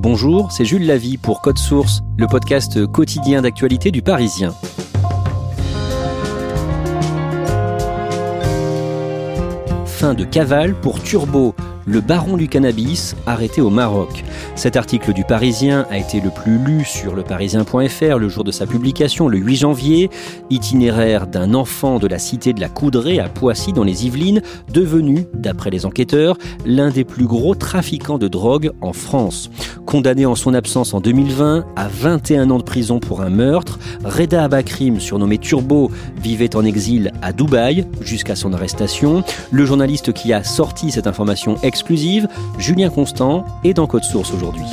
Bonjour, c'est Jules Lavie pour Code Source, le podcast quotidien d'actualité du Parisien. Fin de cavale pour Turbo, le baron du cannabis arrêté au Maroc. Cet article du Parisien a été le plus lu sur leparisien.fr le jour de sa publication, le 8 janvier. Itinéraire d'un enfant de la cité de la Coudray à Poissy dans les Yvelines, devenu, d'après les enquêteurs, l'un des plus gros trafiquants de drogue en France. Condamné en son absence en 2020 à 21 ans de prison pour un meurtre, Reda Abakrim, surnommé Turbo, vivait en exil à Dubaï jusqu'à son arrestation. Le journaliste qui a sorti cette information Julien Constant, est dans Code Source aujourd'hui.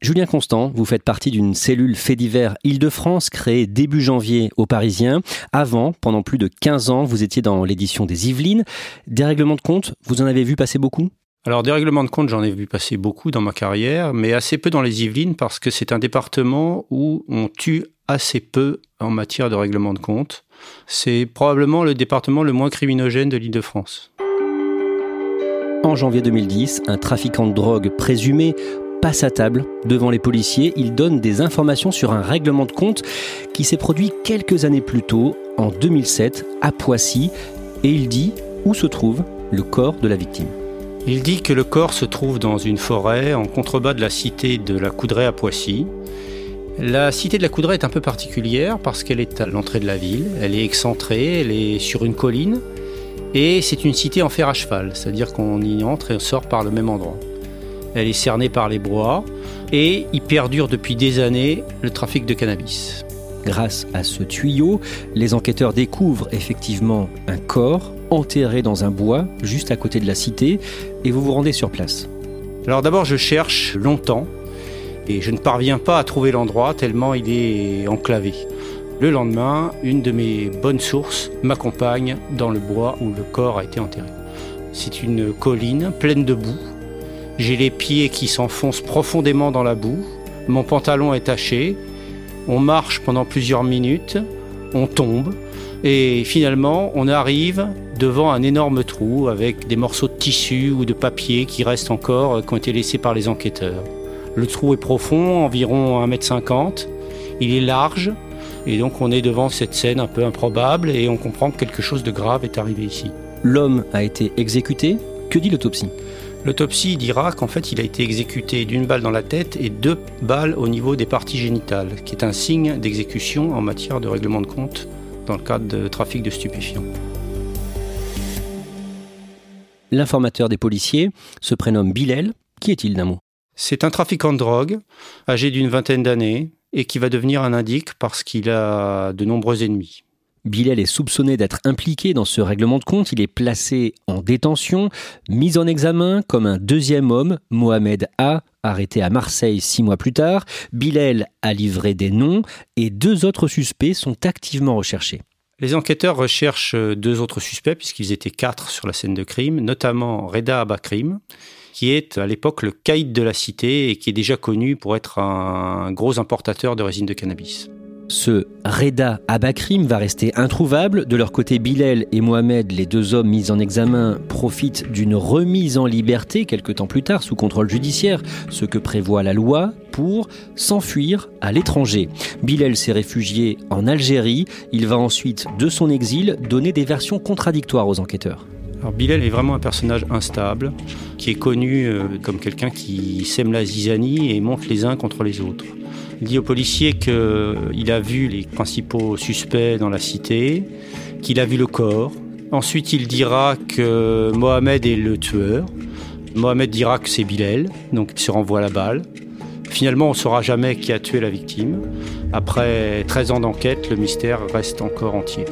Julien Constant, vous faites partie d'une cellule fait divers Île-de-France créée début janvier aux Parisiens. Avant, pendant plus de 15 ans, vous étiez dans l'édition des Yvelines. Des règlements de compte, vous en avez vu passer beaucoup? Alors, des règlements de compte, j'en ai vu passer beaucoup dans ma carrière, mais assez peu dans les Yvelines parce que c'est un département où on tue assez peu en matière de règlement de compte. C'est probablement le département le moins criminogène de l'île de France. En janvier 2010, un trafiquant de drogue présumé passe à table devant les policiers. Il donne des informations sur un règlement de compte qui s'est produit quelques années plus tôt, en 2007, à Poissy, et il dit où se trouve le corps de la victime. Il dit que le corps se trouve dans une forêt en contrebas de la cité de la Coudray à Poissy. La cité de la Coudray est un peu particulière parce qu'elle est à l'entrée de la ville, elle est excentrée, elle est sur une colline et c'est une cité en fer à cheval, c'est-à-dire qu'on y entre et on sort par le même endroit. Elle est cernée par les bois et y perdure depuis des années le trafic de cannabis. Grâce à ce tuyau, les enquêteurs découvrent effectivement un corps enterré dans un bois juste à côté de la cité et vous vous rendez sur place. Alors d'abord je cherche longtemps et je ne parviens pas à trouver l'endroit tellement il est enclavé. Le lendemain, une de mes bonnes sources m'accompagne dans le bois où le corps a été enterré. C'est une colline pleine de boue. J'ai les pieds qui s'enfoncent profondément dans la boue. Mon pantalon est taché. On marche pendant plusieurs minutes. On tombe. Et finalement, on arrive devant un énorme trou avec des morceaux de tissu ou de papier qui restent encore, qui ont été laissés par les enquêteurs. Le trou est profond, environ 1m50. Il est large. Et donc on est devant cette scène un peu improbable et on comprend que quelque chose de grave est arrivé ici. L'homme a été exécuté. Que dit l'autopsie? L'autopsie dira qu'en fait il a été exécuté d'une balle dans la tête et deux balles au niveau des parties génitales, qui est un signe d'exécution en matière de règlement de compte dans le cadre de trafic de stupéfiants. L'informateur des policiers se prénomme Bilel. Qui est-il d'un mot? C'est un trafiquant de drogue, âgé d'une vingtaine d'années, et qui va devenir un indique parce qu'il a de nombreux ennemis. Bilel est soupçonné d'être impliqué dans ce règlement de compte. Il est placé en détention, mis en examen comme un deuxième homme, Mohamed A, arrêté à Marseille six mois plus tard. Bilel a livré des noms et deux autres suspects sont activement recherchés. Les enquêteurs recherchent deux autres suspects, puisqu'ils étaient quatre sur la scène de crime, notamment Reda Abakrim, qui est à l'époque le caïd de la cité et qui est déjà connu pour être un gros importateur de résine de cannabis. Ce Reda Abakrim va rester introuvable. De leur côté, Bilal et Mohamed, les deux hommes mis en examen, profitent d'une remise en liberté quelque temps plus tard sous contrôle judiciaire, ce que prévoit la loi pour s'enfuir à l'étranger. Bilal s'est réfugié en Algérie. Il va ensuite, de son exil, donner des versions contradictoires aux enquêteurs. Alors Bilal est vraiment un personnage instable, qui est connu euh, comme quelqu'un qui sème la zizanie et monte les uns contre les autres. Il dit aux policiers qu'il a vu les principaux suspects dans la cité, qu'il a vu le corps. Ensuite, il dira que Mohamed est le tueur. Mohamed dira que c'est Bilal, donc il se renvoie la balle. Finalement, on ne saura jamais qui a tué la victime. Après 13 ans d'enquête, le mystère reste encore entier.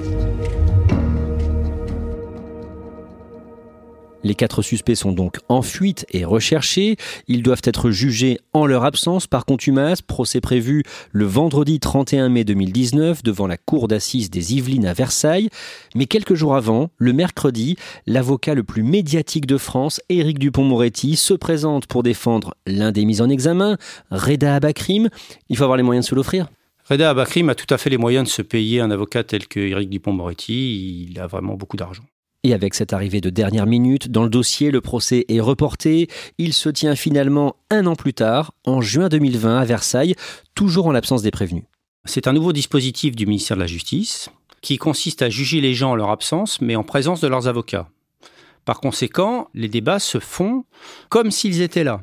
Les quatre suspects sont donc en fuite et recherchés. Ils doivent être jugés en leur absence par contumace. Procès prévu le vendredi 31 mai 2019 devant la cour d'assises des Yvelines à Versailles. Mais quelques jours avant, le mercredi, l'avocat le plus médiatique de France, Éric Dupont-Moretti, se présente pour défendre l'un des mis en examen, Reda Abakrim. Il faut avoir les moyens de se l'offrir. Reda Abakrim a tout à fait les moyens de se payer un avocat tel que Éric Dupont-Moretti. Il a vraiment beaucoup d'argent. Et avec cette arrivée de dernière minute dans le dossier, le procès est reporté. Il se tient finalement un an plus tard, en juin 2020, à Versailles, toujours en l'absence des prévenus. C'est un nouveau dispositif du ministère de la Justice qui consiste à juger les gens en leur absence, mais en présence de leurs avocats. Par conséquent, les débats se font comme s'ils étaient là.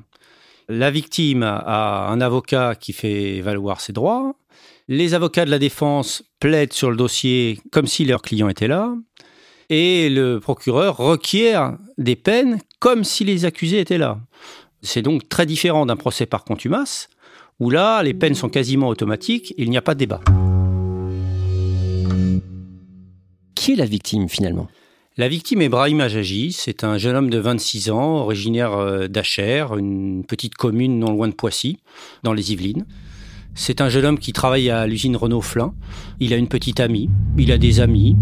La victime a un avocat qui fait valoir ses droits. Les avocats de la défense plaident sur le dossier comme si leur client était là et le procureur requiert des peines comme si les accusés étaient là. C'est donc très différent d'un procès par contumace, où là, les peines sont quasiment automatiques, il n'y a pas de débat. Qui est la victime finalement? La victime est Brahim Ajaji, c'est un jeune homme de 26 ans, originaire euh, d'Acher, une petite commune non loin de Poissy, dans les Yvelines. C'est un jeune homme qui travaille à l'usine Renault-Flin. Il a une petite amie, il a des amis,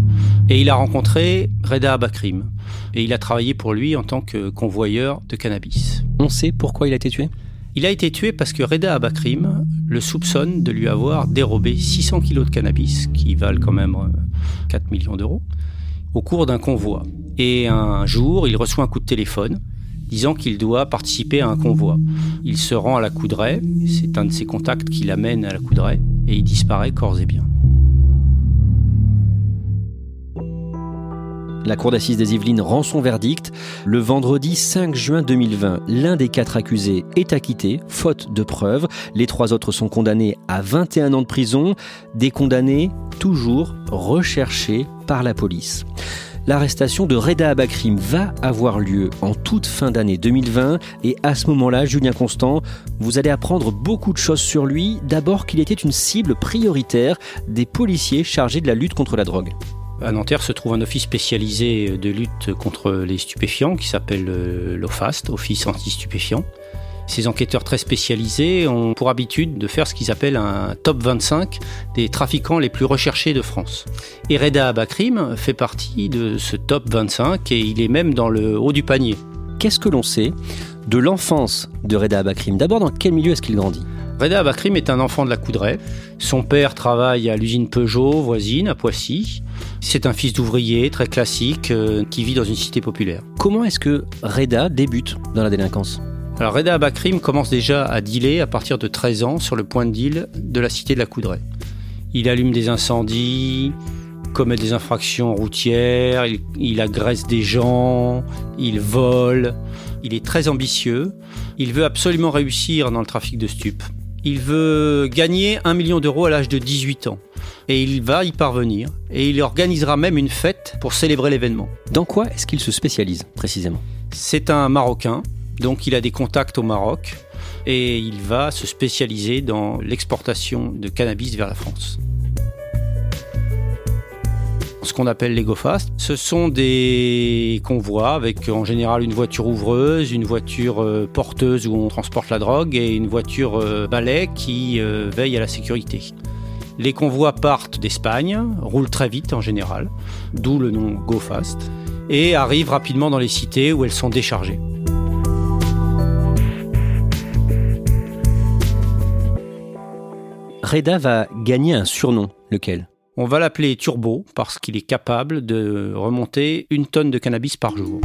et il a rencontré Reda Abakrim. Et il a travaillé pour lui en tant que convoyeur de cannabis. On sait pourquoi il a été tué? Il a été tué parce que Reda Abakrim le soupçonne de lui avoir dérobé 600 kilos de cannabis, qui valent quand même 4 euh, millions d'euros, au cours d'un convoi. Et un jour, il reçoit un coup de téléphone disant qu'il doit participer à un convoi. Il se rend à la Coudray, c'est un de ses contacts qui l'amène à la Coudray, et il disparaît corps et bien. La Cour d'assises des Yvelines rend son verdict. Le vendredi 5 juin 2020, l'un des quatre accusés est acquitté, faute de preuves. Les trois autres sont condamnés à 21 ans de prison, des condamnés toujours recherchés par la police l'arrestation de Reda Abakrim va avoir lieu en toute fin d'année 2020 et à ce moment-là, Julien Constant, vous allez apprendre beaucoup de choses sur lui. D'abord qu'il était une cible prioritaire des policiers chargés de la lutte contre la drogue. À Nanterre se trouve un office spécialisé de lutte contre les stupéfiants qui s'appelle euh, l'OFAST, Office anti-stupéfiants. Ces enquêteurs très spécialisés ont pour habitude de faire ce qu'ils appellent un top 25 des trafiquants les plus recherchés de France. Et Reda Abakrim fait partie de ce top 25 et il est même dans le haut du panier. Qu'est-ce que l'on sait de l'enfance de Reda Abakrim? D'abord, dans quel milieu est-ce qu'il grandit? Reda Abakrim est un enfant de la Coudray. Son père travaille à l'usine Peugeot voisine à Poissy. C'est un fils d'ouvrier très classique euh, qui vit dans une cité populaire. Comment est-ce que Reda débute dans la délinquance? Alors Reda Abakrim commence déjà à dealer à partir de 13 ans sur le point de deal de la cité de la Coudray. Il allume des incendies, commet des infractions routières, il, agresse des gens, il vole, il est très ambitieux, il veut absolument réussir dans le trafic de stupes. Il veut gagner un million d'euros à l'âge de 18 ans. Et il va y parvenir. Et il organisera même une fête pour célébrer l'événement. Dans quoi est-ce qu'il se spécialise précisément? C'est un Marocain donc il a des contacts au Maroc et il va se spécialiser dans l'exportation de cannabis vers la France. Ce qu'on appelle les GoFast, ce sont des convois avec en général une voiture ouvreuse, une voiture euh, porteuse où on transporte la drogue et une voiture euh, balai qui euh, veille à la sécurité. Les convois partent d'Espagne, roulent très vite en général, d'où le nom GoFast, et arrivent rapidement dans les cités où elles sont déchargées. Reda va gagner un surnom. Lequel? On va l'appeler Turbo parce qu'il est capable de remonter une tonne de cannabis par jour.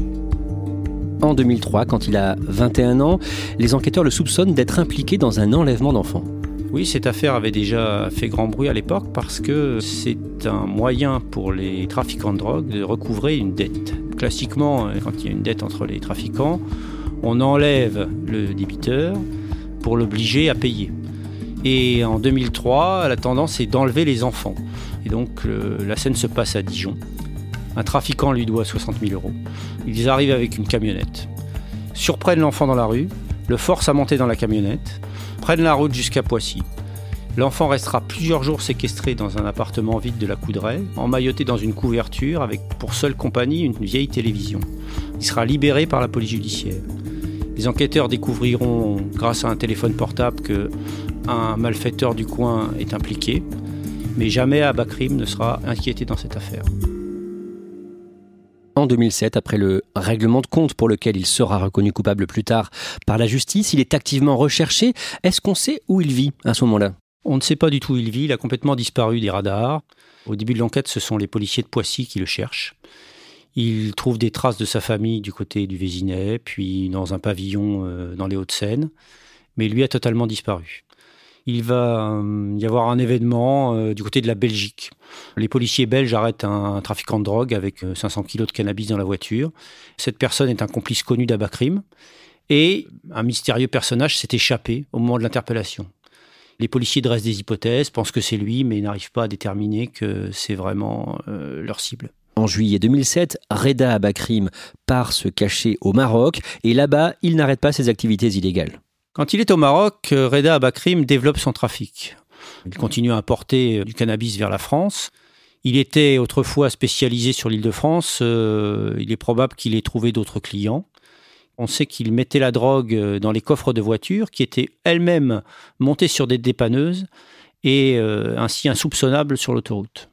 En 2003, quand il a 21 ans, les enquêteurs le soupçonnent d'être impliqué dans un enlèvement d'enfants. Oui, cette affaire avait déjà fait grand bruit à l'époque parce que c'est un moyen pour les trafiquants de drogue de recouvrer une dette. Classiquement, quand il y a une dette entre les trafiquants, on enlève le débiteur pour l'obliger à payer. Et en 2003, la tendance est d'enlever les enfants. Et donc la scène se passe à Dijon. Un trafiquant lui doit 60 000 euros. Ils arrivent avec une camionnette, surprennent l'enfant dans la rue, le forcent à monter dans la camionnette, prennent la route jusqu'à Poissy. L'enfant restera plusieurs jours séquestré dans un appartement vide de la Coudray, emmailloté dans une couverture avec pour seule compagnie une vieille télévision. Il sera libéré par la police judiciaire. Les enquêteurs découvriront, grâce à un téléphone portable, que un malfaiteur du coin est impliqué, mais jamais Abakrim ne sera inquiété dans cette affaire. En 2007, après le règlement de compte pour lequel il sera reconnu coupable plus tard par la justice, il est activement recherché. Est-ce qu'on sait où il vit à ce moment-là? On ne sait pas du tout où il vit. Il a complètement disparu des radars. Au début de l'enquête, ce sont les policiers de Poissy qui le cherchent. Ils trouvent des traces de sa famille du côté du Vésinet, puis dans un pavillon euh, dans les Hauts-de-Seine. Mais lui a totalement disparu il va euh, y avoir un événement euh, du côté de la Belgique. Les policiers belges arrêtent un, trafiquant de drogue avec 500 euh, kilos de cannabis dans la voiture. Cette personne est un complice connu d'Abakrim et un mystérieux personnage s'est échappé au moment de l'interpellation. Les policiers dressent des hypothèses, pensent que c'est lui, mais n'arrivent pas à déterminer que c'est vraiment leur cible. En juillet 2007, Reda Abakrim part se cacher au Maroc et là-bas, il n'arrête pas ses activités illégales. Quand il est au Maroc, euh, Reda Abakrim développe son trafic. Il continue à importer euh, du cannabis vers la France. Il était autrefois spécialisé sur l'île de France. Euh, il est probable qu'il ait trouvé d'autres clients. On sait qu'il mettait la drogue dans les coffres de voitures qui étaient elles-mêmes montées sur des dépanneuses et ainsi insoupçonnables sur l'autoroute.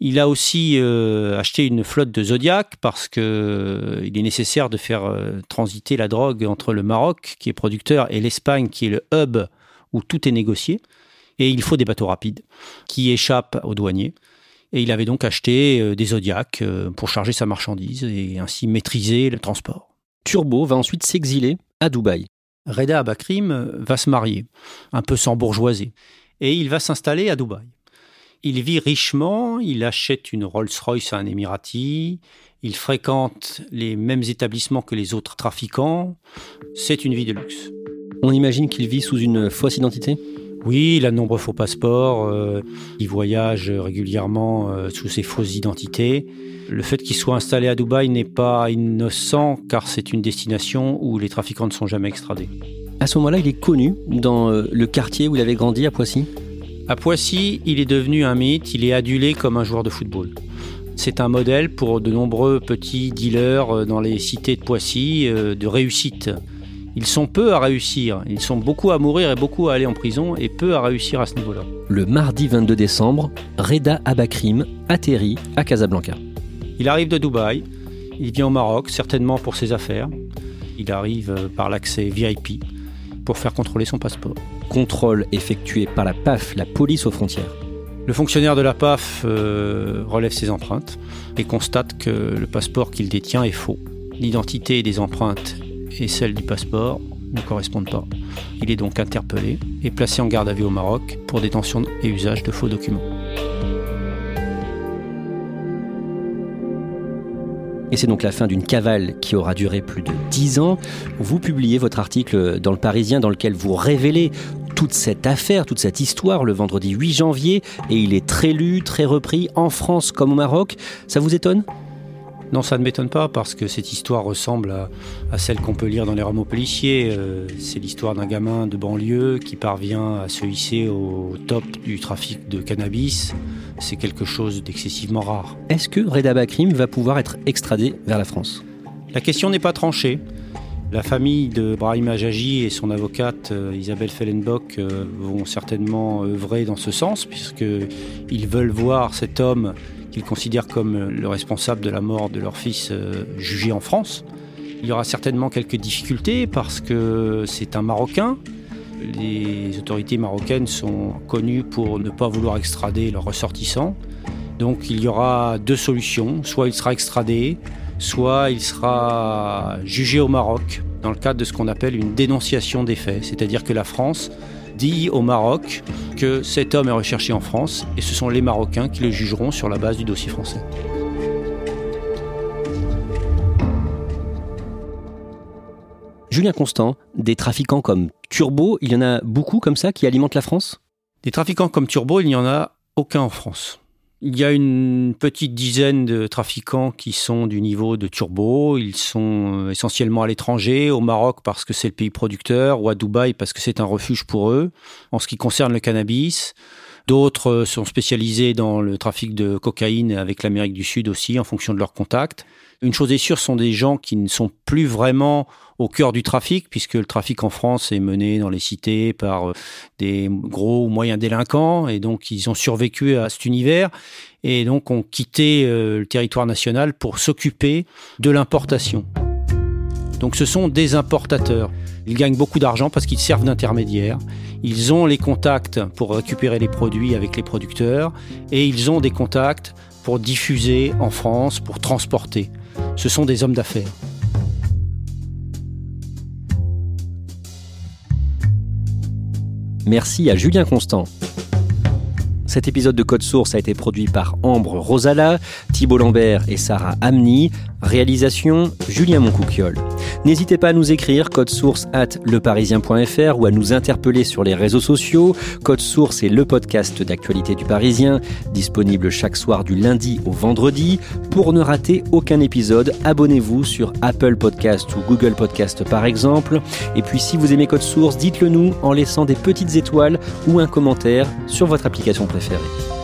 Il a aussi euh, acheté une flotte de Zodiac parce qu'il euh, est nécessaire de faire euh, transiter la drogue entre le Maroc, qui est producteur, et l'Espagne, qui est le hub où tout est négocié. Et il faut des bateaux rapides qui échappent aux douaniers. Et il avait donc acheté des Zodiac pour charger sa marchandise et ainsi maîtriser le transport. Turbo va ensuite s'exiler à Dubaï. Reda Abakrim va se marier, un peu sans bourgeoisie, et il va s'installer à Dubaï. Il vit richement, il achète une Rolls-Royce à un Émirati, il fréquente les mêmes établissements que les autres trafiquants. C'est une vie de luxe. On imagine qu'il vit sous une fausse identité? Oui, il a de nombreux faux passeports, euh, il voyage régulièrement euh, sous ses fausses identités. Le fait qu'il soit installé à Dubaï n'est pas innocent car c'est une destination où les trafiquants ne sont jamais extradés. À ce moment-là, il est connu dans euh, le quartier où il avait grandi à Poissy? À Poissy, il est devenu un mythe, il est adulé comme un joueur de football. C'est un modèle pour de nombreux petits dealers euh, dans les cités de Poissy euh, de réussite. Ils sont peu à réussir, ils sont beaucoup à mourir et beaucoup à aller en prison et peu à réussir à ce niveau-là. Le mardi 22 décembre, Reda Abakrim atterrit à Casablanca. Il arrive de Dubaï, il vient au Maroc, certainement pour ses affaires. Il arrive euh, par l'accès VIP pour faire contrôler son passeport. Contrôle effectué par la PAF, la police aux frontières. Le fonctionnaire de la PAF euh, relève ses empreintes et constate que le passeport qu'il détient est faux. L'identité des empreintes et celle du passeport ne correspondent pas. Il est donc interpellé et placé en garde à vue au Maroc pour détention et usage de faux documents. Et c'est donc la fin d'une cavale qui aura duré plus de dix ans. Vous publiez votre article dans le Parisien dans lequel vous révélez toute cette affaire, toute cette histoire le vendredi 8 janvier et il est très lu, très repris en France comme au Maroc. Ça vous étonne? Non, ça ne m'étonne pas parce que cette histoire ressemble à, celle qu'on peut lire dans les romans policiers. Euh, c'est l'histoire d'un gamin de banlieue qui parvient à se hisser au top du trafic de cannabis. C'est quelque chose d'excessivement rare. Est-ce que Reda Bakrim va pouvoir être extradé vers la France? La question n'est pas tranchée. La famille de Brahim Ajaji et son avocate euh, Isabelle Fellenbock euh, vont certainement œuvrer dans ce sens puisqu'ils veulent voir cet homme qu'ils considèrent comme le responsable de la mort de leur fils euh, jugé en France. Il y aura certainement quelques difficultés parce que c'est un Marocain. Les autorités marocaines sont connues pour ne pas vouloir extrader leurs ressortissants. Donc il y aura deux solutions. Soit il sera extradé, soit il sera jugé au Maroc dans le cadre de ce qu'on appelle une dénonciation des faits. C'est-à-dire que la France dit au Maroc que cet homme est recherché en France et ce sont les Marocains qui le jugeront sur la base du dossier français. Julien Constant, des trafiquants comme Turbo, il y en a beaucoup comme ça qui alimentent la France? Des trafiquants comme Turbo, il n'y en a aucun en France. Il y a une petite dizaine de trafiquants qui sont du niveau de Turbo. Ils sont euh, essentiellement à l'étranger, au Maroc parce que c'est le pays producteur, ou à Dubaï parce que c'est un refuge pour eux. En ce qui concerne le cannabis, d'autres euh, sont spécialisés dans le trafic de cocaïne avec l'Amérique du Sud aussi, en fonction de leurs contacts. Une chose est sûre, ce sont des gens qui ne sont plus vraiment au cœur du trafic, puisque le trafic en France est mené dans les cités par euh, des gros ou moyens délinquants, et donc ils ont survécu à cet univers, et donc ont quitté euh, le territoire national pour s'occuper de l'importation. Donc ce sont des importateurs. Ils gagnent beaucoup d'argent parce qu'ils servent d'intermédiaires. Ils ont les contacts pour récupérer les produits avec les producteurs et ils ont des contacts pour diffuser en France, pour transporter. Ce sont des hommes d'affaires. Merci à Julien Constant. Cet épisode de Code Source a été produit par Ambre Rosala, Thibault Lambert et Sarah Amni. Réalisation Julien Moncouquiole. N'hésitez pas à nous écrire code source at leparisien.fr ou à nous interpeller sur les réseaux sociaux. Code source est le podcast d'actualité du Parisien, disponible chaque soir du lundi au vendredi. Pour ne rater aucun épisode, abonnez-vous sur Apple Podcast ou Google Podcast par exemple. Et puis si vous aimez Code source, dites-le nous en laissant des petites étoiles ou un commentaire sur votre application préférée.